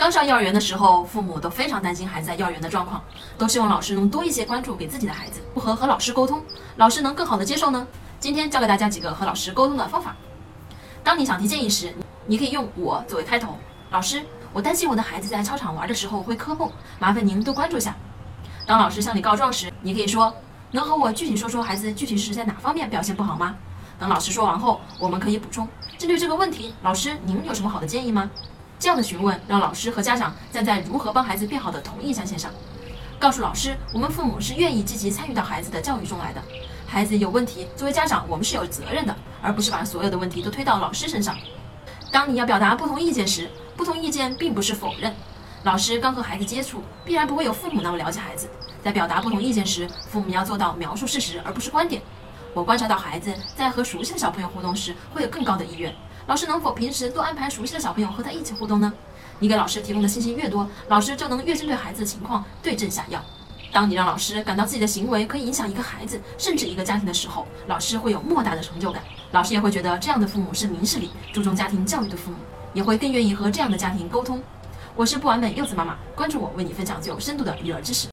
刚上幼儿园的时候，父母都非常担心孩子在幼儿园的状况，都希望老师能多一些关注给自己的孩子。如何和老师沟通，老师能更好的接受呢？今天教给大家几个和老师沟通的方法。当你想提建议时，你可以用我作为开头。老师，我担心我的孩子在操场玩的时候会磕碰，麻烦您多关注下。当老师向你告状时，你可以说，能和我具体说说孩子具体是在哪方面表现不好吗？等老师说完后，我们可以补充。针对这个问题，老师您有什么好的建议吗？这样的询问让老师和家长站在如何帮孩子变好的同一战线上，告诉老师，我们父母是愿意积极参与到孩子的教育中来的。孩子有问题，作为家长，我们是有责任的，而不是把所有的问题都推到老师身上。当你要表达不同意见时，不同意见并不是否认。老师刚和孩子接触，必然不会有父母那么了解孩子。在表达不同意见时，父母要做到描述事实而不是观点。我观察到孩子在和熟悉的小朋友互动时，会有更高的意愿。老师能否平时多安排熟悉的小朋友和他一起互动呢？你给老师提供的信息越多，老师就能越针对孩子的情况对症下药。当你让老师感到自己的行为可以影响一个孩子，甚至一个家庭的时候，老师会有莫大的成就感。老师也会觉得这样的父母是明事理、注重家庭教育的父母，也会更愿意和这样的家庭沟通。我是不完美柚子妈妈，关注我，为你分享最有深度的育儿知识。